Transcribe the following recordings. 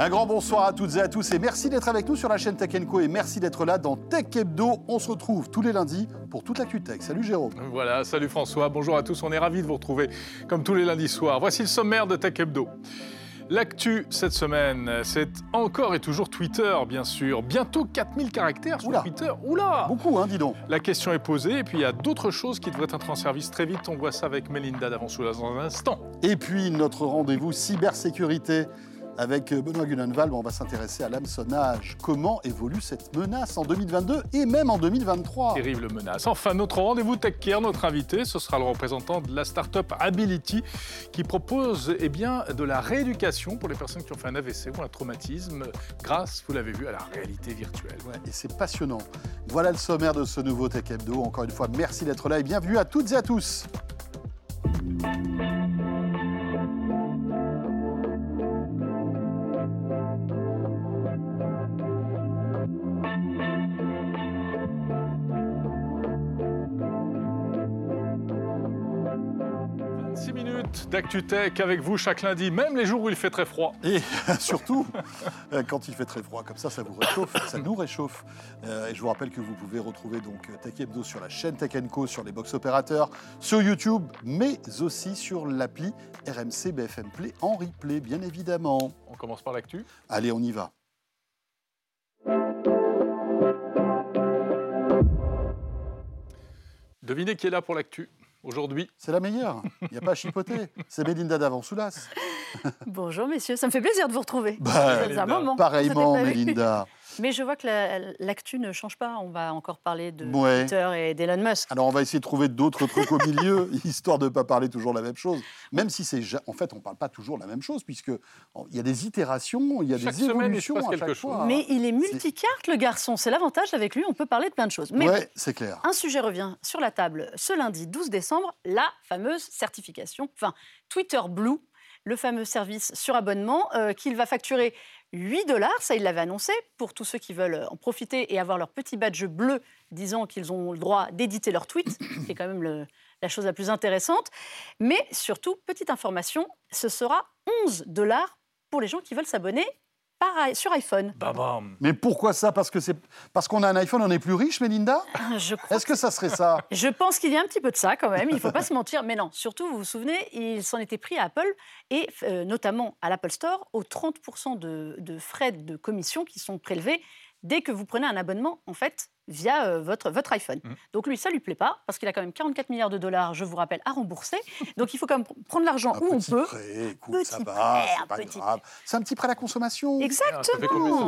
Un grand bonsoir à toutes et à tous et merci d'être avec nous sur la chaîne Tech Co et merci d'être là dans Tech Hebdo. On se retrouve tous les lundis pour toute l'actu tech. Salut Jérôme. Voilà, salut François, bonjour à tous, on est ravis de vous retrouver comme tous les lundis soirs. Voici le sommaire de Tech Hebdo. L'actu cette semaine, c'est encore et toujours Twitter, bien sûr. Bientôt 4000 caractères sur Oula. Twitter. Oula Beaucoup, hein, dis donc. La question est posée, et puis il y a d'autres choses qui devraient être en service très vite. On voit ça avec Melinda d'Avansoulas dans un instant. Et puis notre rendez-vous cybersécurité avec Benoît Gunenwald. On va s'intéresser à l'hameçonnage. Comment évolue cette menace en 2022 et même en 2023 Terrible menace. Enfin, notre rendez-vous TechCare, notre invité, ce sera le représentant de la start-up Ability qui propose eh bien, de la rééducation pour les personnes qui ont fait un AVC ou un traumatisme grâce, vous l'avez vu, à la réalité virtuelle. Ouais, et c'est passionnant. Voilà le sommaire de ce nouveau Tech Hebdo. Encore une fois, merci d'être là et bienvenue à toutes et à tous. Minutes d'ActuTech avec vous chaque lundi, même les jours où il fait très froid. Et surtout, euh, quand il fait très froid comme ça, ça vous réchauffe, ça nous réchauffe. Euh, et je vous rappelle que vous pouvez retrouver donc Tech Hebdo sur la chaîne Tech Co, sur les box opérateurs, sur YouTube, mais aussi sur l'appli RMC BFM Play en replay, bien évidemment. On commence par l'actu. Allez, on y va. Devinez qui est là pour l'actu aujourd'hui. C'est la meilleure. Il n'y a pas à chipoter. C'est Mélinda d'Avansoulas. Bonjour messieurs, ça me fait plaisir de vous retrouver. Bah, un moment. Pareillement. Mélinda. Mais je vois que la- l'actu ne change pas. On va encore parler de Ouais. Twitter et d'Elon Musk. Alors, on va essayer de trouver d'autres trucs au milieu, histoire de ne pas parler toujours la même chose. Même si c'est. En fait, on ne parle pas toujours la même chose, puisque il y a des itérations, il y a Chaque des semaine, il se évolutions passe à quelque chaque chose. fois. Mais il est multicarte, le garçon. C'est l'avantage avec lui, on peut parler de plein de choses. Mais Ouais, c'est clair. un sujet revient sur la table ce lundi 12 décembre, la fameuse certification, enfin Twitter Blue, le fameux service sur abonnement euh, qu'il va facturer 8 dollars, ça il l'avait annoncé, pour tous ceux qui veulent en profiter et avoir leur petit badge bleu disant qu'ils ont le droit d'éditer leurs tweets, qui est quand même le- la chose la plus intéressante. Mais surtout, petite information, ce sera 11 dollars pour les gens qui veulent s'abonner par sur iPhone. Bam Mais pourquoi ça? Parce que c'est parce qu'on a un iPhone, on est plus riche, Mélinda Je crois Est-ce que ça serait ça? Je pense qu'il y a un petit peu de ça quand même, il ne faut pas se mentir. Mais non, surtout, vous vous souvenez, il s'en était pris à Apple et euh, notamment à l'Apple Store aux 30% de, de frais de commission qui sont prélevés dès que vous prenez un abonnement en fait via euh, votre, votre iPhone. Mhm. Donc lui, ça lui plaît pas parce qu'il a quand même 44 milliards de dollars, je vous rappelle, à rembourser. Donc il faut quand même prendre l'argent où on petit peut. prêt, écoute, Petit ça va, prêt, c'est pas petit grave. C'est un petit prêt à la consommation. Ah, Exactement.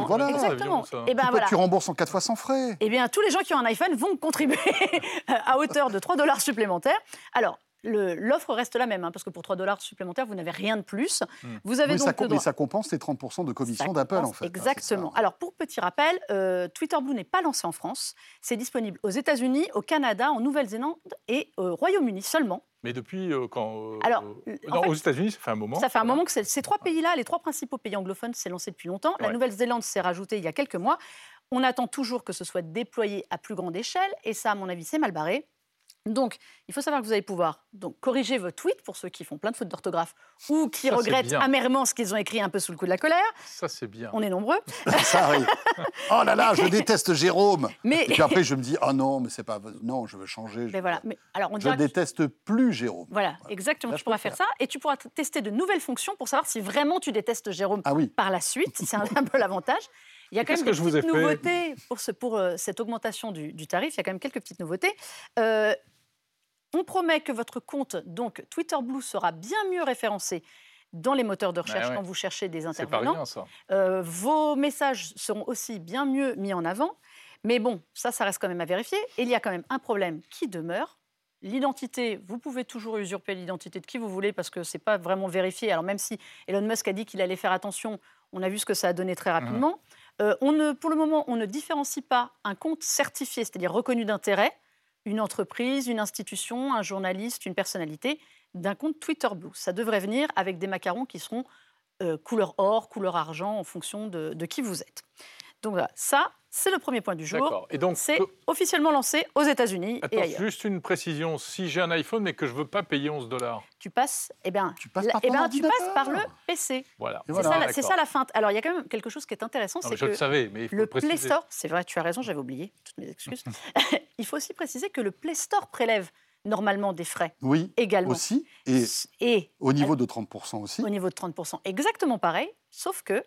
ça Voilà. Exactement. Et ben Tu, peux- voilà. tu rembourses en 4 fois sans frais? Eh bien, tous les gens qui ont un iPhone vont contribuer à hauteur de 3 dollars supplémentaires. Alors, l'offre reste la même, hein, parce que pour 3 dollars supplémentaires, vous n'avez rien de plus. Hmm. Vous avez Mais donc ça, le mais ça compense les 30% de commission d'Apple, en fait. hein, Exactement. Alors, pour petit rappel, euh, Twitter Blue n'est pas lancé en France. C'est disponible aux États-Unis, au Canada, en Nouvelle-Zélande et au Royaume-Uni seulement. Mais depuis euh, quand euh, Alors, euh, non, fait, aux États-Unis, ça fait un moment. Ça fait un moment que ces trois pays-là, les trois principaux pays anglophones, s'est lancé depuis longtemps. La Ouais. Nouvelle-Zélande s'est rajoutée il y a quelques mois. On attend toujours que ce soit déployé à plus grande échelle, et ça, à mon avis, c'est mal barré. Donc, il faut savoir que vous allez pouvoir donc, corriger vos tweets pour ceux qui font plein de fautes d'orthographe ou qui Ça, regrettent amèrement ce qu'ils ont écrit un peu sous le coup de la colère. Ça, c'est bien. On est nombreux. Ça arrive. Oh là là, je déteste Jérôme. Mais, Et puis après, je me dis, oh non, mais c'est pas. Non, je veux changer. je- mais voilà. Mais, alors, on Je que- déteste plus Jérôme. Voilà, exactement. Là, tu pourras faire ça et tu pourras tester de nouvelles fonctions pour savoir si vraiment tu détestes Jérôme Ah oui. par la suite. C'est un, un peu l'avantage. Il y a quand même que des je vous ai petites nouveautés pour, ce- pour euh, cette augmentation du, du tarif. Il y a quand même quelques petites nouveautés. Euh, on promet que votre compte, donc Twitter Blue, sera bien mieux référencé dans les moteurs de recherche ouais. quand vous cherchez des C'est pas intervenants. rien, ça. Euh, vos messages seront aussi bien mieux mis en avant. Mais bon, ça, ça reste quand même à vérifier. Et il y a quand même un problème qui demeure. L'identité, vous pouvez toujours usurper l'identité de qui vous voulez parce que ce n'est pas vraiment vérifié. Alors même si Elon Musk a dit qu'il allait faire attention, on a vu ce que ça a donné très rapidement. Euh, pour le moment, on ne différencie pas un compte certifié, c'est-à-dire reconnu d'intérêt, une entreprise, une institution, un journaliste, une personnalité, d'un compte Twitter Blue. Ça devrait venir avec des macarons qui seront euh, couleur or, couleur argent, en fonction de, de qui vous êtes. Donc ça, c'est le premier point du jour. Et donc, C'est euh, officiellement lancé aux États-Unis et attends, ailleurs. juste une précision. Si j'ai un iPhone mais que je veux pas payer 11 dollars, Tu passes, eh ben, Tu passes la- par eh ben, tu passes par le PC. voilà. C'est voilà. ça, la- ça feinte. Alors, il y a quand même quelque chose qui est intéressant, c'est je le que savais, mais il faut le le préciser. Play Store, c'est vrai, tu as raison, j'avais oublié, toutes mes excuses. il faut aussi préciser que le Play Store prélève normalement des frais Oui, également. aussi. Et Et au niveau de 30% aussi. au niveau de 30%, exactement pareil, sauf que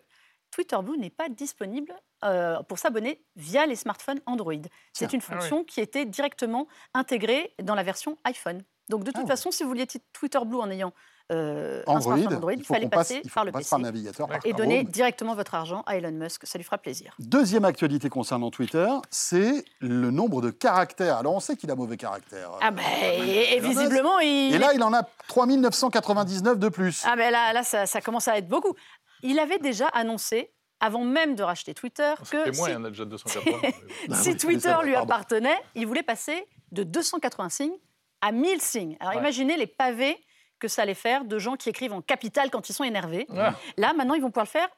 Twitter Blue n'est pas disponible euh, pour s'abonner via les smartphones Android. C'est une Ah oui. fonction qui était directement intégrée dans la version iPhone. Donc de toute Ah. façon, si vous vouliez Twitter Blue en ayant euh, un Android, Android, il, fallait passe, passer il par le passe PC par navigateur, par et Chrome. donner directement votre argent à Elon Musk. Ça lui fera plaisir. Deuxième actualité concernant Twitter, c'est le nombre de caractères. Alors on sait qu'il a mauvais caractère. Ah ben, et, et Elon Musk. visiblement, il... Et là, il en a 3999 de plus. Ah ben là, là ça, ça commence à être beaucoup. Il avait déjà annoncé, avant même de racheter Twitter, que moins, si, il y en a déjà 280. mais bon. Ah si oui, Twitter lui appartenait, il voulait passer de 280 signes à 1000 signes. Alors Ouais. imaginez les pavés que ça allait faire de gens qui écrivent en capital quand ils sont énervés. Ah, Là, maintenant, ils vont pouvoir le faire.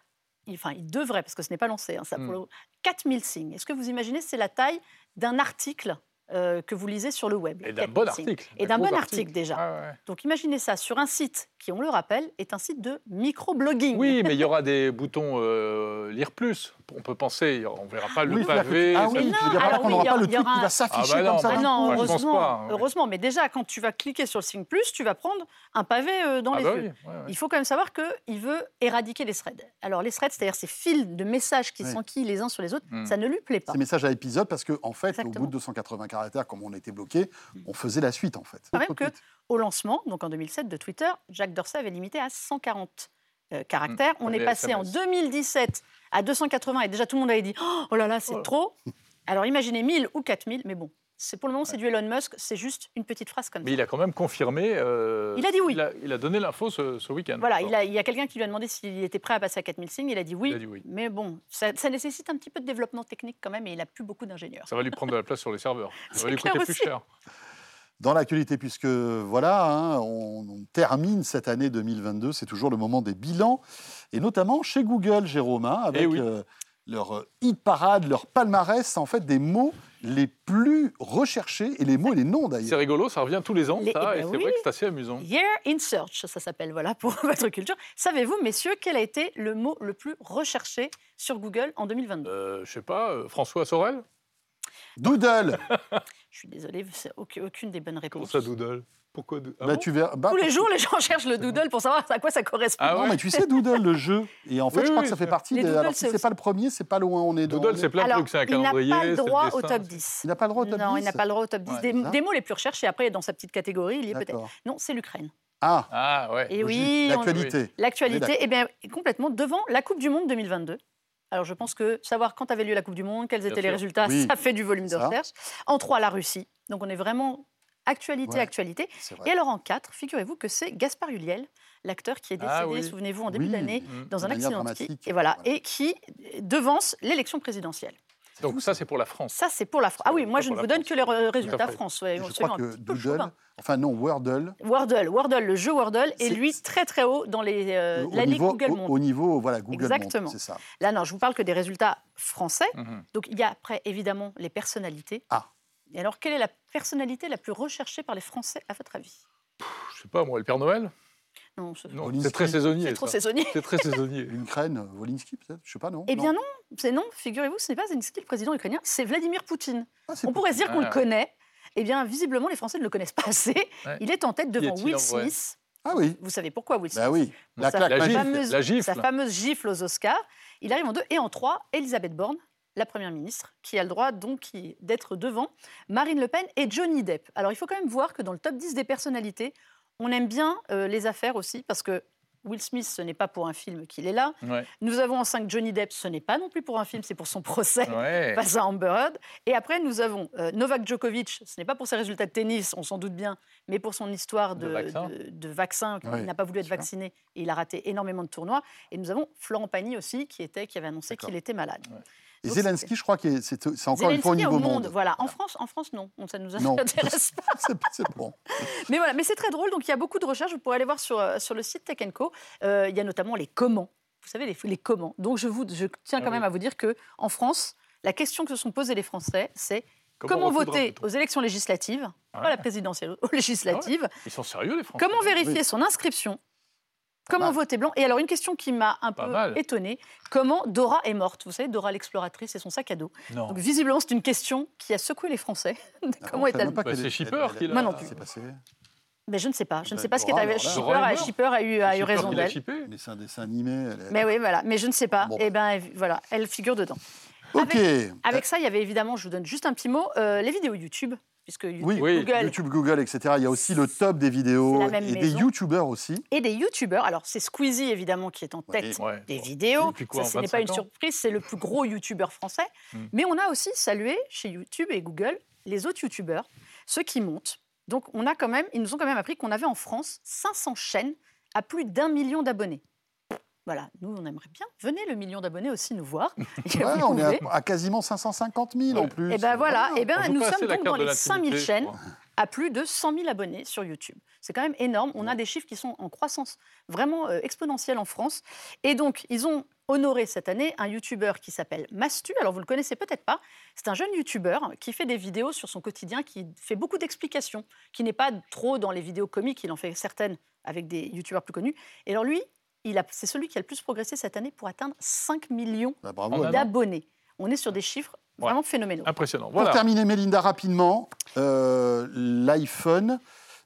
Enfin, ils devraient, parce que ce n'est pas lancé. Hein, ça, Hmm. pour le- 4000 signes. Est-ce que vous imaginez, c'est la taille d'un article euh, que vous lisez sur le web. Et d'un 4000 bon article. Et d'un bon article, déjà. Ah ouais. Donc imaginez ça sur un site qui, on le rappelle, est un site de microblogging. Oui, mais il y aura des boutons euh, lire plus. On peut penser, on ne verra pas le Oui, pavé. ah ça- oui, tu non, alors oui, n'aura il y pas le truc qui va s'afficher Ah bah comme ça. Ah non, je heureusement, pas, ouais. heureusement. Mais déjà, quand tu vas cliquer sur le signe plus, tu vas prendre un pavé euh, dans Ah les bah yeux. oui, ouais, ouais. Il faut quand même savoir qu'il veut éradiquer les threads. Alors les threads, c'est-à-dire ces fils de messages qui Oui. s'enquillent les uns sur les autres, Hmm. ça ne lui plaît pas. Ces messages à épisode, parce qu'en en fait, au bout de 280 caractères, comme on était bloqué, on faisait la suite en fait. Quand même que au lancement, donc en 2007 de Twitter, Jack Dorsey avait limité à 140 euh, caractères. On Les est passé en SMS. 2017 à 280 et déjà tout le monde avait dit oh là là, c'est Oh. trop. Alors imaginez 1000 ou 4000, mais bon, pour le moment c'est du Elon Musk, c'est juste une petite phrase comme ça. Mais il a quand même confirmé. euh, Il a dit oui. Il a, il a donné l'info ce, ce week-end. Voilà, il, a- il y a quelqu'un qui lui a demandé s'il était prêt à passer à 4000 signes. Il a dit oui. Il a dit oui. Mais bon, ça, ça nécessite un petit peu de développement technique quand même et il n'a plus beaucoup d'ingénieurs. Ça va lui prendre de la place sur les serveurs. Ça va lui coûter plus cher. Dans l'actualité, puisque voilà, hein, on, on termine cette année 2022, c'est toujours le moment des bilans, et notamment chez Google, Jérôme, hein, avec Eh oui. euh, leur euh, hit parade, leur palmarès, en fait, des mots les plus recherchés, et les mots et les noms C'est d'ailleurs. rigolo, ça revient tous les ans, Les- ça, eh et ben c'est oui. vrai que c'est assez amusant. Year in Search, ça s'appelle, voilà, pour votre culture. Savez-vous, messieurs, quel a été le mot le plus recherché sur Google en 2022 Euh, je sais pas, euh, François Sorel? Doodle Je suis désolée, c'est aucune, des bonnes Comment réponses. ça, Doodle? Pourquoi Doodle Ah bah, bon tu verras. bah, Tous les jours, les gens cherchent le doodle pour savoir à quoi ça correspond. Ah Non, mais tu sais, Doodle, le jeu. Et en fait, Oui, je crois oui, que ça fait partie des. Doodles, Alors, si c'est pas le premier, c'est pas loin, on est dans. Doodle, c'est plein de trucs, c'est un il n'a calendrier. pas le droit au top c'est- 10. Il n'a pas le droit au top non, 10 il n'a pas le droit au top 10. Ouais, des, mots les plus recherchés, après, dans sa petite catégorie, il y est peut-être. Non, c'est l'Ukraine. Ah, Ah ouais. Et oui, l'actualité. L'actualité, eh bien, est complètement devant la Coupe du Monde 2022. Alors, je pense que savoir quand avait lieu la Coupe du Monde, quels Bien étaient les sûr. résultats, Oui. ça fait du volume de Ça. recherche. En 3, la Russie. Donc, on est vraiment actualité, Ouais. actualité. Et alors, en 4, figurez-vous que c'est Gaspard Huliel, l'acteur qui est décédé, Ah oui. souvenez-vous, en début Oui. d'année, Mm. dans un De accident de ski. Et voilà, Voilà. et qui devance l'élection présidentielle. Donc ça, c'est pour la France. Ça, c'est pour la France. Ah oui, moi, je ne vous donne France. que les résultats. France. ouais, Je crois que Doodle, enfin non, Wordle, Wordle, Wordle, le jeu Wordle est lui très très haut dans les, euh, au, niveau, Google au- Monde. au niveau, voilà, Google Exactement. Monde, c'est ça. Là, non, je vous parle que des résultats français. Mhm. Donc, il y a après, évidemment, les personnalités. Ah. Et alors, quelle est la personnalité la plus recherchée par les Français, à votre avis? Je sais pas, moi, le Père Noël? Non, ce- c'est très saisonnier. c'est trop saisonnier. C'est très saisonnier. L'Ukraine, euh, Wolinski peut-être, je sais pas, non Eh bien non, c'est non, figurez-vous, ce n'est pas Zelensky, le président ukrainien, c'est Vladimir Poutine. Ah, On pourrait se dire qu'on Ah, le ouais. connaît. Eh bien, visiblement, les Français ne le connaissent pas assez. Ouais. Il est en tête devant Will Smith. Ah oui, Vous savez pourquoi Will Smith bah oui, la sa claque La gifle, fameuse, la gifle. sa fameuse gifle aux Oscars. Il arrive en deux. Et en trois, Elisabeth Borne, la Première ministre, qui a le droit donc d'être devant Marine Le Pen et Johnny Depp. Alors, il faut quand même voir que dans le top 10 des personnalités, on aime bien euh, les affaires aussi, parce que Will Smith, ce n'est pas pour un film qu'il est là. Ouais. Nous avons en 5 Johnny Depp, ce n'est pas non plus pour un film, c'est pour son procès. Ouais. Face à Amber Heard. Et après, nous avons euh, Novak Djokovic. Ce n'est pas pour ses résultats de tennis, on s'en doute bien, mais pour son histoire de, De vaccin. de- de vaccin. Il n'a pas voulu être sûr. vacciné et il a raté énormément de tournois. Et nous avons Florent Pagny aussi, qui, était, qui avait annoncé qu'il était malade. Et Donc, Zelensky, je crois que c'est encore une fois au niveau monde. Voilà. En France, en France, non. On- Ça nous Non. intéresse pas. C'est- bon. Mais voilà, mais c'est très drôle. Donc il y a beaucoup de recherches. Vous pourrez aller voir sur, euh, sur le site Tech Co. Euh, il y a notamment les comment. Vous savez, les, les comment. Donc je, vous, je tiens quand Ah même oui. à vous dire que en France, La question que se sont posées les Français, c'est comment, voter aux élections législatives, pas Ouais. la présidentielle, aux législatives, Ils sont sérieux, les Français? comment vérifier Oui. son inscription, comment mal. voter blanc? Et alors, une question qui m'a un Pas peu mal. étonnée, comment Dora est morte? Vous savez, Dora l'exploratrice et son sac à dos. Non. Donc, visiblement, c'est une question qui a secoué les Français. Ah comment est-elle Bah, c'est est- Shipper qui l'a- Moi non plus. passé Mais je ne sais pas. Je ne Ben, sais pas ce qui est arrivé. Shipper, a, morte. Shipper a eu, a eu raison d'elle. Mais c'est un dessin animé. elle est- Mais oui, voilà. Mais je ne sais pas. Bon. Et ben voilà, elle figure dedans. Ok. Avec ça, il y avait évidemment, je vous donne juste un petit mot, euh, les vidéos YouTube, puisque YouTube, Oui, Google YouTube, Google, etc. Il y a aussi le top des vidéos et des maison. YouTubers aussi. et des YouTubers. Alors c'est Squeezie évidemment qui est en tête Ouais. des vidéos. Depuis quoi, ça, ce n'est pas 25 une surprise, c'est le plus gros YouTuber français. Hmm. Mais on a aussi salué chez YouTube et Google les autres YouTubers, ceux qui montent. Donc on a quand même, ils nous ont quand même appris qu'on avait en France 500 chaînes à plus d'un million d'abonnés. Voilà, nous on aimerait bien. Venez le million d'abonnés aussi nous voir. Ouais, on est à, à quasiment 550 000 en Ouais. plus. Et ben voilà, et On ben nous sommes donc dans les 5000 l'intimité, je chaînes à plus de 100 000 abonnés sur YouTube. C'est quand même énorme. On a des chiffres qui sont en croissance vraiment euh, exponentielle en France. Et donc, ils ont honoré cette année un YouTuber qui s'appelle Mastu. Alors, vous ne le connaissez peut-être pas. C'est un jeune YouTuber qui fait des vidéos sur son quotidien, qui fait beaucoup d'explications, qui n'est pas trop dans les vidéos comiques. Il en fait certaines avec des YouTubeurs plus connus. Et alors, lui, c'est celui qui a le plus progressé cette année pour atteindre 5 millions Bah, d'abonnés. On est sur des chiffres Ouais. vraiment phénoménaux. Impressionnant. Pour terminer, Mélinda, rapidement, euh, l'iPhone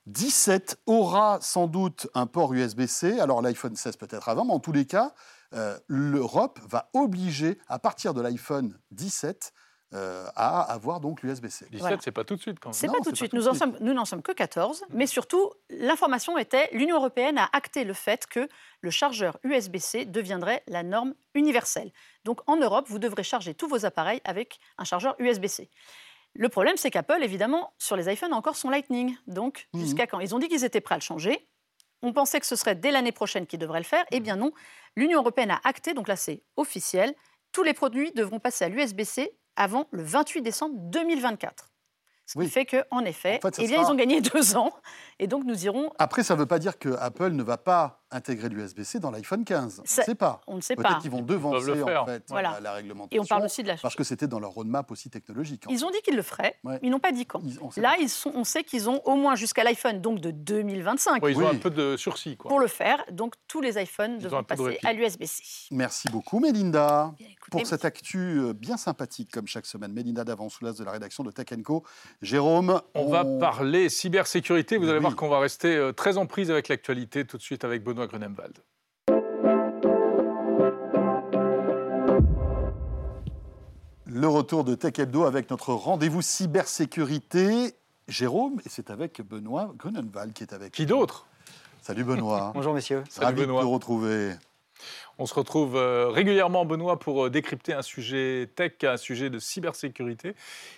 17 aura sans doute un port USB-C. Alors l'iPhone 16 peut-être avant, mais en tous les cas, euh, l'Europe va obliger, à partir de l'iPhone 17, euh, à avoir donc l'USB-C. 17, Voilà. c'est pas tout de suite quand même. C'est Non, pas c'est tout de pas suite. tout sommes, nous n'en sommes que 14. Mais surtout, l'information était l'Union européenne a acté le fait que le chargeur USB-C deviendrait la norme universelle. Donc en Europe, vous devrez charger tous vos appareils avec un chargeur USB-C. Le problème, c'est qu'Apple, évidemment, sur les iPhones, a encore son Lightning. Donc, Mhm. jusqu'à quand? Ils ont dit qu'ils étaient prêts à le changer. On pensait que ce serait dès l'année prochaine qu'ils devraient le faire. Eh bien non. L'Union européenne a acté, donc là c'est officiel. Tous les produits devront passer à l'USB-C avant le 28 décembre 2024. Ce qui Oui. fait qu'en effet, En fait, eh bien, sera- ils ont gagné deux ans. Et donc, nous irons. Après, ça ne veut pas dire que Apple ne va pas intégrer l'USB-C dans l'iPhone 15. On ne sait pas. On ne sait Peut-être pas. qu'ils vont devancer en fait Voilà. la, la réglementation. Et on parle aussi de la. Parce que c'était dans leur roadmap aussi technologique. Ils ont dit qu'ils le feraient. Ouais. Ils n'ont pas dit quand. Ils- on sait Là, pas. ils sont, on sait qu'ils ont au moins jusqu'à l'iPhone, donc de 2025, Ouais, ils ont un peu de sursis. Quoi. pour le faire. Donc, tous les iPhones devront de passer à l'USB-C. Merci beaucoup, Mélinda. Bien, écoutez, Pour cette actu euh, bien sympathique, comme chaque semaine, Mélinda Davansoulas de la rédaction de Tech Co. Jérôme, On va parler cybersécurité. Vous allez voir qu'on va rester euh, très en prise avec l'actualité tout de suite avec Benoît Grunemwald. Le retour de Tech Hebdo avec notre rendez-vous cybersécurité. Jérôme, et c'est avec Benoît Grunenwald qui est avec Qui d'autre? Salut Benoît. Bonjour messieurs. Salut Ravi Benoît. de te retrouver. On se retrouve euh, régulièrement, Benoît, pour euh, décrypter un sujet tech, un sujet de cybersécurité.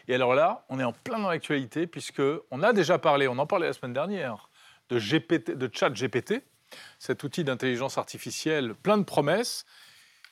Et alors là, on est en plein dans l'actualité, puisqu'on a déjà parlé, on en parlait la semaine dernière, de, GPT, de chat GPT, cet outil d'intelligence artificielle plein de promesses,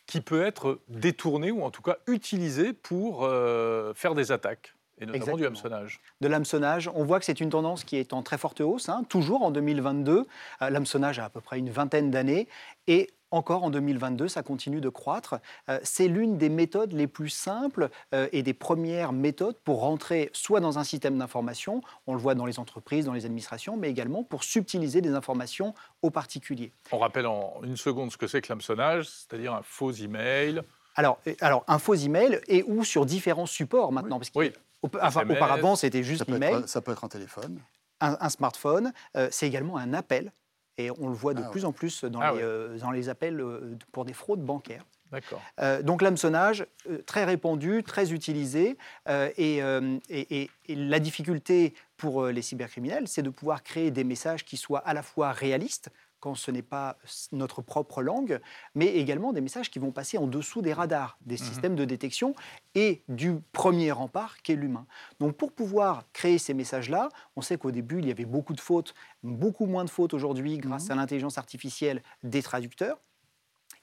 qui peut être détourné ou en tout cas utilisé pour euh, faire des attaques, et notamment du hameçonnage. De l'hameçonnage, on voit que c'est une tendance qui est en très forte hausse, hein, toujours en 2022. Euh, l'hameçonnage a à peu près une vingtaine d'années et encore en 2022, ça continue de croître. Euh, c'est l'une des méthodes les plus simples euh, et des premières méthodes pour rentrer soit dans un système d'information, on le voit dans les entreprises, dans les administrations, mais également pour subtiliser des informations aux particuliers. On rappelle en une seconde ce que c'est que l'hameçonnage, c'est-à-dire un faux email. Alors, euh, alors un faux email et ou sur différents supports maintenant. Parce que, Oui. enfin, SMS. auparavant, c'était juste l'email. être, ça peut être un téléphone. un, un smartphone, euh, c'est également un appel. Et on le voit de Ah plus en plus dans, Ah les, ouais. euh, dans les appels euh, pour des fraudes bancaires. D'accord. Euh, donc l'hameçonnage, très répandu, très utilisé. euh, et, euh, et- et- et la difficulté pour les cybercriminels, c'est de pouvoir créer des messages qui soient à la fois réalistes, quand ce n'est pas notre propre langue, mais également des messages qui vont passer en dessous des radars, des systèmes de détection et du premier rempart qu'est l'humain. Donc pour pouvoir créer ces messages-là, on sait qu'au début, il y avait beaucoup de fautes, beaucoup moins de fautes aujourd'hui grâce à l'intelligence artificielle des traducteurs.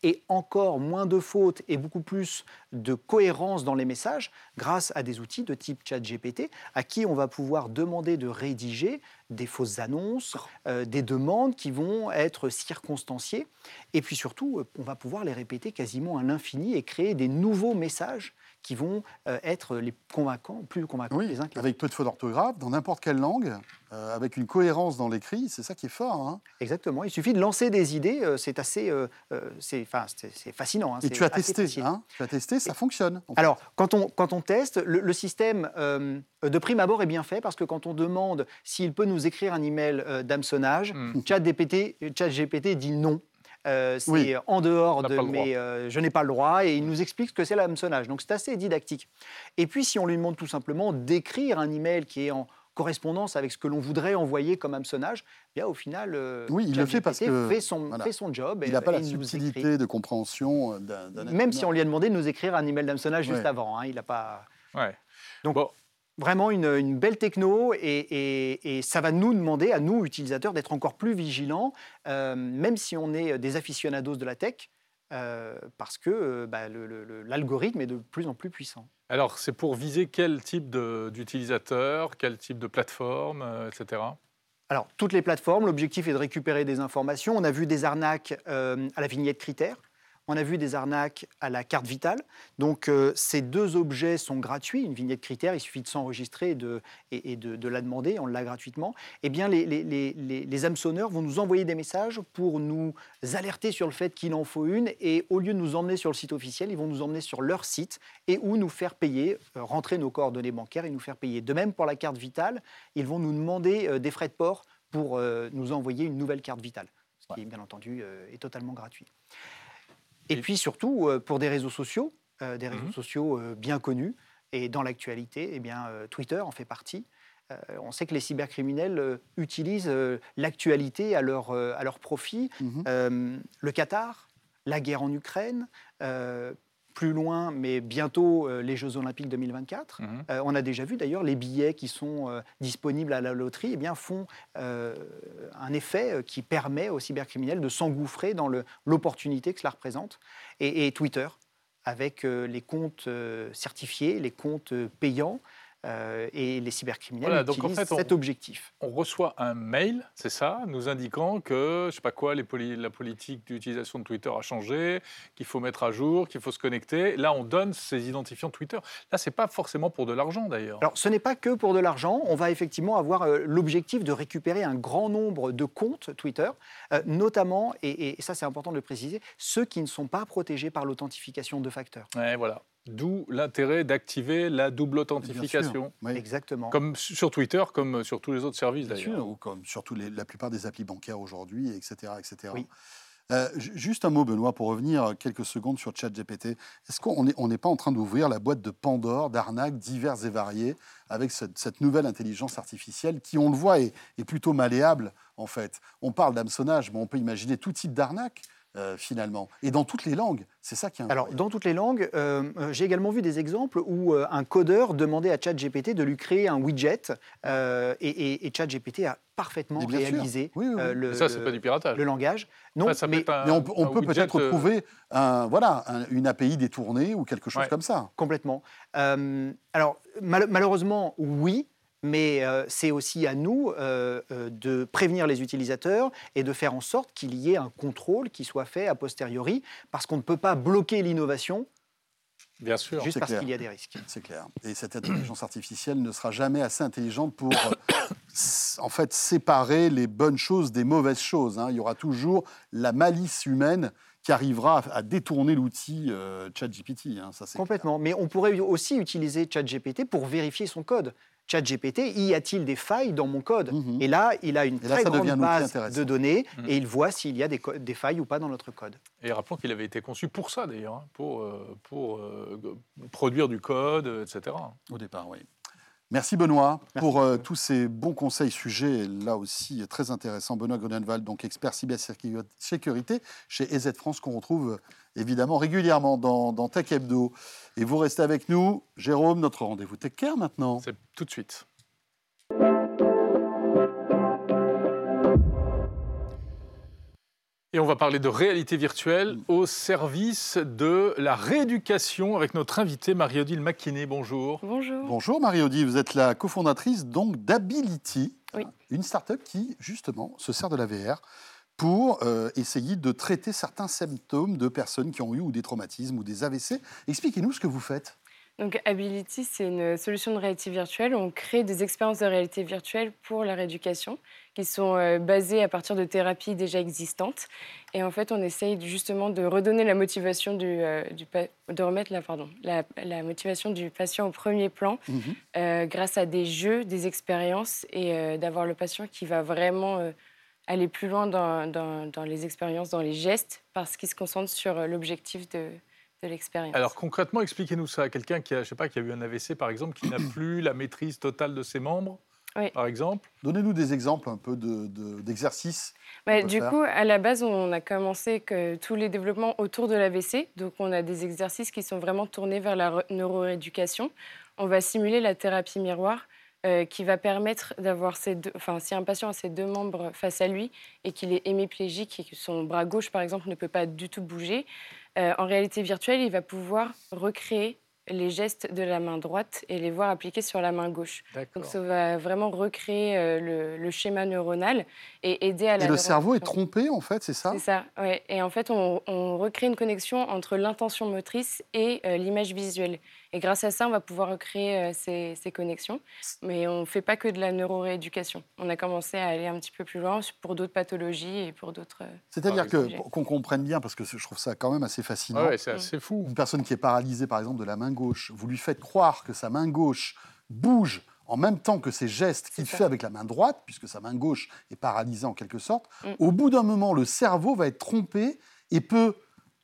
Et encore moins de fautes et beaucoup plus de cohérence dans les messages grâce à des outils de type ChatGPT à qui on va pouvoir demander de rédiger des fausses annonces, euh, des demandes qui vont être circonstanciées. Et puis surtout, euh, on va pouvoir les répéter quasiment à l'infini et créer des nouveaux messages qui vont euh, être les convaincants, plus convaincants Oui, les uns que avec peu de fautes d'orthographe, dans n'importe quelle langue, euh, avec une cohérence dans l'écrit, c'est ça qui est fort. hein. Exactement. Il suffit de lancer des idées. euh, C'est assez, c'est, c'est, fascinant. hein, Et tu as testé, hein Tu as testé, ça fonctionne. en fait. Alors, quand on, quand on teste, le, le système de prime abord est bien fait parce que quand on demande s'il peut nous écrire un email euh, d'hameçonnage, Hmm. ChatGPT dit non. Euh, c'est Oui. en dehors de euh, je n'ai pas le droit et il nous explique ce que c'est l'hameçonnage. Donc c'est assez didactique. Et puis si on lui demande tout simplement d'écrire un email qui est en correspondance avec ce que l'on voudrait envoyer comme hameçonnage, bien au final, euh, Oui, il le fait parce que, fait son, voilà. fait son job. Il n'a pas et la subtilité de compréhension euh, d'un Même si on lui a demandé de nous écrire un email d'hameçonnage juste avant. hein, il n'a pas. Ouais. Donc, Bon. Vraiment une, une belle techno et, et- et ça va nous demander, à nous, utilisateurs, d'être encore plus vigilants, euh, même si on est des aficionados de la tech, euh, parce que euh, bah, l'algorithme est de plus en plus puissant. Alors, c'est pour viser quel type d'utilisateur, quel type de plateforme, etc. Alors, toutes les plateformes, l'objectif est de récupérer des informations. On a vu des arnaques à la vignette critère. On a vu des arnaques à la carte vitale. Donc, euh, ces deux objets sont gratuits. Une vignette critère, il suffit de s'enregistrer et, de, et- et de- de la demander. On l'a gratuitement. Eh bien, les, les, les, les- les hameçonneurs vont nous envoyer des messages pour nous alerter sur le fait qu'il en faut une. Et au lieu de nous emmener sur le site officiel, ils vont nous emmener sur leur site et où nous faire payer, euh, rentrer nos coordonnées bancaires et nous faire payer. De même pour la carte vitale, ils vont nous demander euh, des frais de port pour nous envoyer une nouvelle carte vitale, ce qui, bien entendu, est totalement gratuit. Et, puis surtout, euh, pour des réseaux sociaux, euh, des réseaux Mhm. sociaux euh, bien connus, et dans l'actualité, eh bien, Twitter en fait partie. Euh, on sait que les cybercriminels euh, utilisent euh, l'actualité à leur, à leur profit. Mhm. Le Qatar, la guerre en Ukraine, plus loin, mais bientôt euh, les Jeux Olympiques 2024. Mhm. Euh, on a déjà vu d'ailleurs les billets qui sont euh, disponibles à la loterie eh bien, font un effet qui permet aux cybercriminels de s'engouffrer dans l'opportunité que cela représente. Et, et Twitter, avec les comptes certifiés, les comptes payants, euh, et les cybercriminels Voilà, donc en utilisent fait, on- cet objectif. On reçoit un mail, c'est ça, nous indiquant que, je sais pas quoi, les poli- la politique d'utilisation de Twitter a changé, qu'il faut mettre à jour, qu'il faut se connecter. Là, on donne ces identifiants Twitter. Là, c'est pas forcément pour de l'argent, d'ailleurs. Alors, ce n'est pas que pour de l'argent. On va effectivement avoir euh, l'objectif de récupérer un grand nombre de comptes Twitter, euh, notamment, et, et ça c'est important de le préciser, ceux qui ne sont pas protégés par l'authentification de facteurs. Ouais, voilà. D'où l'intérêt d'activer la double authentification. oui. Exactement. Comme sur Twitter, comme sur tous les autres services d'ailleurs. ou comme les- la plupart des applis bancaires aujourd'hui, etc. etc. Oui. Euh, ju- juste un mot, Benoît, pour revenir quelques secondes sur ChatGPT. Est-ce qu'on n'est on n'est pas en train d'ouvrir la boîte de Pandore d'arnaques diverses et variées avec cette, cette nouvelle intelligence artificielle qui, on le voit, est, est plutôt malléable, en fait? On parle d'hameçonnage, mais on peut imaginer tout type d'arnaque, euh, finalement. Et dans toutes les langues. C'est ça qui est Alors, dans toutes les langues, euh, euh, j'ai également vu des exemples où euh, un codeur demandait à ChatGPT de lui créer un widget euh, et, et- et ChatGPT a parfaitement réalisé Oui, oui, oui. euh, le, ça, pas du piratage. le langage. Non, Ça, ça peut mais être un- Mais on, peut- on peut-être euh, retrouver un, voilà, un- une API détournée ou quelque chose Ouais. comme ça. Complètement. Euh, alors, mal- malheureusement, oui, mais euh, c'est aussi à nous euh, euh, de prévenir les utilisateurs et de faire en sorte qu'il y ait un contrôle qui soit fait a posteriori, parce qu'on ne peut pas bloquer l'innovation Bien sûr. juste parce qu'il y a des risques. C'est clair. Et cette intelligence artificielle ne sera jamais assez intelligente pour, en fait, séparer les bonnes choses des mauvaises choses. hein. Il y aura toujours la malice humaine qui arrivera à, à détourner l'outil euh, ChatGPT. hein. Ça, c'est Complètement. Mais on pourrait aussi utiliser ChatGPT pour vérifier son code. ChatGPT, y a-il des failles dans mon code Mhm. Et là, il a une là, très grande base de données Mhm. et il voit s'il y a des, co- des failles ou pas dans notre code. Et rappelons qu'il avait été conçu pour ça d'ailleurs, hein, pour, euh, pour euh, produire du code, etc. Au départ, oui. Merci Benoît Merci pour euh, tous ces bons conseils sujets, là aussi très intéressants. Benoît Grunenwald, donc expert cybersécurité chez EZ France, qu'on retrouve euh, évidemment régulièrement dans, dans Tech Hebdo. Et vous restez avec nous. Jérôme, notre rendez-vous Tech Care maintenant. C'est tout de suite. Et on va parler de réalité virtuelle au service de la rééducation avec notre invitée Marie-Odile McKinney. Bonjour. Bonjour. Bonjour Marie-Odile, vous êtes la cofondatrice donc d'Ability, Oui. une start-up qui justement se sert de la VR pour euh, essayer de traiter certains symptômes de personnes qui ont eu ou des traumatismes ou des AVC. Expliquez-nous ce que vous faites. Donc Ability, c'est une solution de réalité virtuelle. On crée des expériences de réalité virtuelle pour la rééducation qui sont euh, basées à partir de thérapies déjà existantes. Et en fait, on essaye justement de redonner la motivation du, euh, du de remettre la, pardon, la, la motivation du patient au premier plan Mhm. euh, grâce à des jeux, des expériences et euh, d'avoir le patient qui va vraiment euh, aller plus loin dans, dans- dans les expériences, dans les gestes, parce qu'il se concentre sur l'objectif de, de l'expérience. Alors concrètement, expliquez-nous ça. Quelqu'un qui a, je sais pas, qui a eu un AVC par exemple, qui n'a plus la maîtrise totale de ses membres, Oui. par exemple. Donnez-nous des exemples un peu de- de- d'exercices. Peut du faire. coup, à la base, on a commencé que tous les développements autour de l'AVC. Donc, on a des exercices qui sont vraiment tournés vers la neuroéducation. On va simuler la thérapie miroir euh, qui va permettre d'avoir ces deux. Enfin, si un patient a ses deux membres face à lui et qu'il est hémiplégique et que son bras gauche, par exemple, ne peut pas du tout bouger, euh, en réalité virtuelle, il va pouvoir recréer les gestes de la main droite et les voir appliqués sur la main gauche. Donc ça va vraiment recréer euh, le, le schéma neuronal et aider à la Et le cerveau est trompé en fait, c'est ça C'est ça, ouais. Et en fait, on, on recrée une connexion entre l'intention motrice et euh, l'image visuelle. Et grâce à ça, on va pouvoir recréer euh, ces, ces connexions. Mais on ne fait pas que de la neurorééducation. On a commencé à aller un petit peu plus loin pour d'autres pathologies et pour d'autres... euh, C'est-à-dire que, qu'on comprenne bien, parce que je trouve ça quand même assez fascinant, Ouais, c'est assez fou. une personne qui est paralysée par exemple de la main gauche, vous lui faites croire que sa main gauche bouge en même temps que ses gestes qu'il fait avec la main droite, puisque sa main gauche est paralysée en quelque sorte, Mm. au bout d'un moment, le cerveau va être trompé et peut,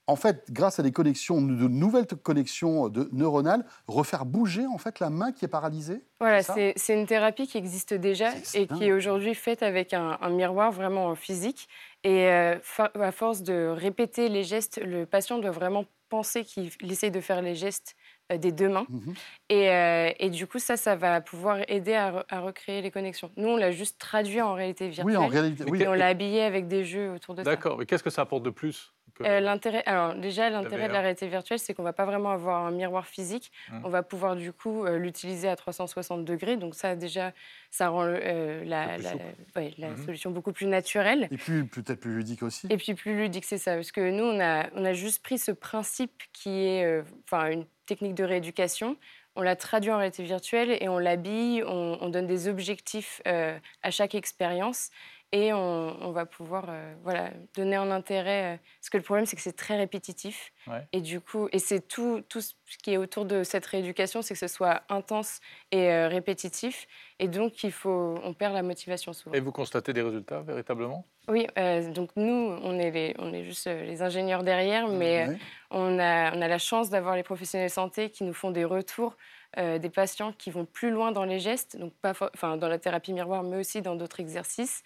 en fait, grâce à des connexions, de nouvelles connexions de neuronales, refaire bouger en fait la main qui est paralysée. Voilà, C'est une thérapie qui existe déjà et qui est aujourd'hui faite avec un, un miroir vraiment en physique. Et euh, à force de répéter les gestes, le patient doit vraiment penser qu'il essaye de faire les gestes euh, des deux mains. Mhm. Et, euh, et du coup, ça, ça va pouvoir aider à, re- à recréer les connexions. Nous, on l'a juste traduit en réalité virtuelle. Oui, en réalité. Oui, Et on l'a habillé avec des jeux autour de ça. D'accord. Mais qu'est-ce que ça apporte de plus que- Euh, l'intérêt, alors déjà, l'intérêt de la réalité virtuelle, c'est qu'on va pas vraiment avoir un miroir physique. Mm. On va pouvoir du coup euh, l'utiliser à 360 degrés. Donc ça, déjà, ça rend euh, la, la- souple. ouais, la Mhm. solution beaucoup plus naturelle. Et puis peut-être plus ludique aussi. Et puis plus ludique, c'est ça. Parce que nous, on a, on a juste pris ce principe qui est euh, enfin, une technique de rééducation. On l'a traduit en réalité virtuelle et on l'habille, on, on donne des objectifs euh, à chaque expérience et on, on va pouvoir euh, voilà, donner un intérêt. euh, parce que le problème, c'est que c'est très répétitif. Ouais. Et du coup, et c'est tout, tout ce qui est autour de cette rééducation, c'est que ce soit intense et euh, répétitif. Et donc, il faut, on perd la motivation souvent. Et vous constatez des résultats véritablement? Oui, donc nous, on est, les, on est juste les ingénieurs derrière, mais euh, Ouais. on, a, on a la chance d'avoir les professionnels de santé qui nous font des retours euh, des patients qui vont plus loin dans les gestes, donc pas enfin, dans la thérapie miroir, mais aussi dans d'autres exercices,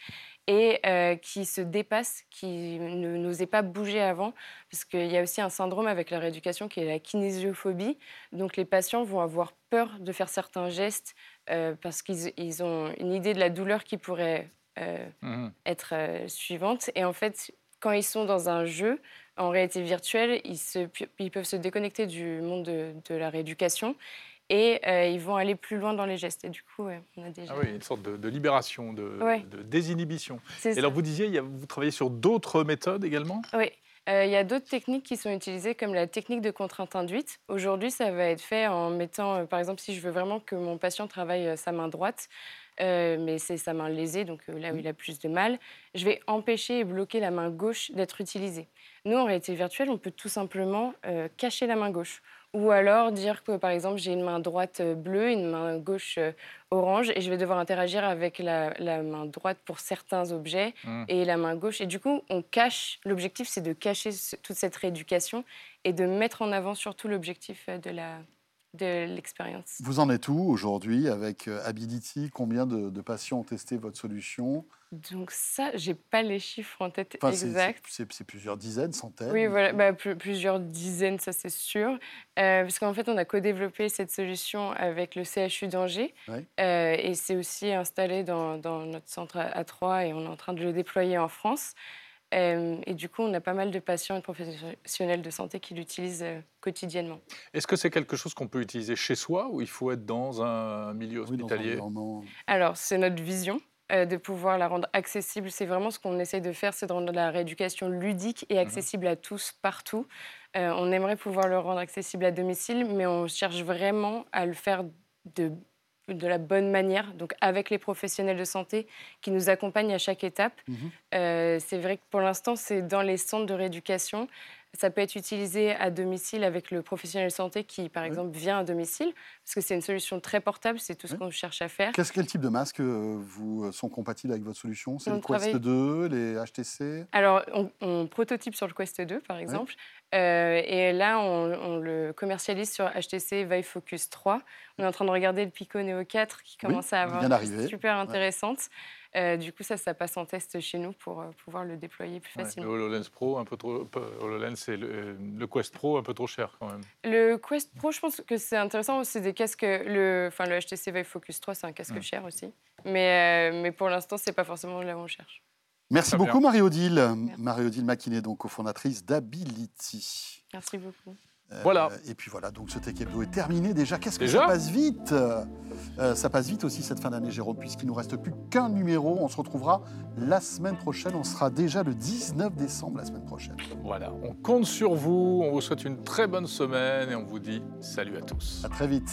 et euh, qui se dépassent, qui ne n'osaient pas bouger avant, parce qu'il y a aussi un syndrome avec la rééducation qui est la kinésiophobie. Donc les patients vont avoir peur de faire certains gestes euh, parce qu'ils ils ont une idée de la douleur qui pourrait euh, Mhm. être suivante. Et en fait, quand ils sont dans un jeu, en réalité virtuelle, ils, se, ils peuvent se déconnecter du monde de, de la rééducation et euh, ils vont aller plus loin dans les gestes. Et du coup, ouais, on a déjà. Ah oui, une sorte de, de libération, de, Ouais. de désinhibition. Et ça. alors vous disiez, il y a- vous travaillez sur d'autres méthodes également? Oui. Euh, Il y a d'autres techniques qui sont utilisées, comme la technique de contrainte induite. Aujourd'hui, ça va être fait en mettant, euh, par exemple, si je veux vraiment que mon patient travaille sa main droite, euh, mais c'est sa main lésée, donc euh, là où il a plus de mal, je vais empêcher et bloquer la main gauche d'être utilisée. Nous, en réalité virtuelle, on peut tout simplement euh, cacher la main gauche. Ou alors dire que, par exemple, j'ai une main droite euh, bleue, une main gauche euh, orange, et je vais devoir interagir avec la, la main droite pour certains objets Mhm. et la main gauche. Et du coup, on cache. L'objectif, c'est de cacher ce- toute cette rééducation et de mettre en avant surtout l'objectif euh, de la de l'expérience. Vous en êtes où aujourd'hui avec euh, Ability? Combien de, de patients ont testé votre solution? Donc ça, j'ai pas les chiffres en tête Enfin, exacts. c'est- plusieurs dizaines, centaines. Oui, voilà, bah, pl- plusieurs dizaines, ça c'est sûr. Euh, parce qu'en fait, on a co-développé cette solution avec le CHU d'Angers. Ouais. Euh, et c'est aussi installé dans, dans notre centre à, à Troyes et on est en train de le déployer en France. Euh, et du coup, on a pas mal de patients et de professionnels de santé qui l'utilisent euh, quotidiennement. Est-ce que c'est quelque chose qu'on peut utiliser chez soi ou il faut être dans un milieu Oui, dans un hospitalier Alors, c'est notre vision euh, de pouvoir la rendre accessible. C'est vraiment ce qu'on essaye de faire, c'est de rendre la rééducation ludique et accessible à tous, partout. Euh, on aimerait pouvoir le rendre accessible à domicile, mais on cherche vraiment à le faire de, de la bonne manière, donc avec les professionnels de santé qui nous accompagnent à chaque étape. Mhm. Euh, c'est vrai que pour l'instant, c'est dans les centres de rééducation. Ça peut être utilisé à domicile avec le professionnel de santé qui, par Oui. exemple, vient à domicile, parce que c'est une solution très portable, c'est tout ce Oui. qu'on cherche à faire. Qu'est-ce quel type de masques euh, vous euh, sont compatibles avec votre solution? C'est les Quest travaille- 2, les HTC Alors, on, on prototype sur le Quest 2, par exemple. Euh, et là, on, on le commercialise sur HTC Vive Focus 3. On est en train de regarder le Pico Neo 4 qui Oui, commence à avoir choses super intéressantes. Euh, du coup, ça, ça passe en test chez nous pour euh, pouvoir le déployer plus Ouais, Le facilement. HoloLens Pro, un peu trop. HoloLens, c'est le, le Quest Pro, un peu trop cher quand même. Le Quest Pro, je pense que c'est intéressant. C'est des casques. Le, enfin, le HTC Vive Focus 3, c'est un casque cher aussi. Mais, euh, mais pour l'instant, c'est pas forcément là où on cherche. Merci Très beaucoup, Marie-Odile. Marie-Odile Maquinet, donc cofondatrice d'Ability. Merci beaucoup. Euh, Voilà. Et puis voilà, donc ce Tech Hebdo est terminé déjà. Qu'est-ce que Déjà ça passe vite? Euh, Ça passe vite aussi cette fin d'année, Jérôme, puisqu'il nous reste plus qu'un numéro. On se retrouvera la semaine prochaine. On sera déjà le 19 décembre la semaine prochaine. Voilà, on compte sur vous, on vous souhaite une très bonne semaine et on vous dit salut à tous. À très vite.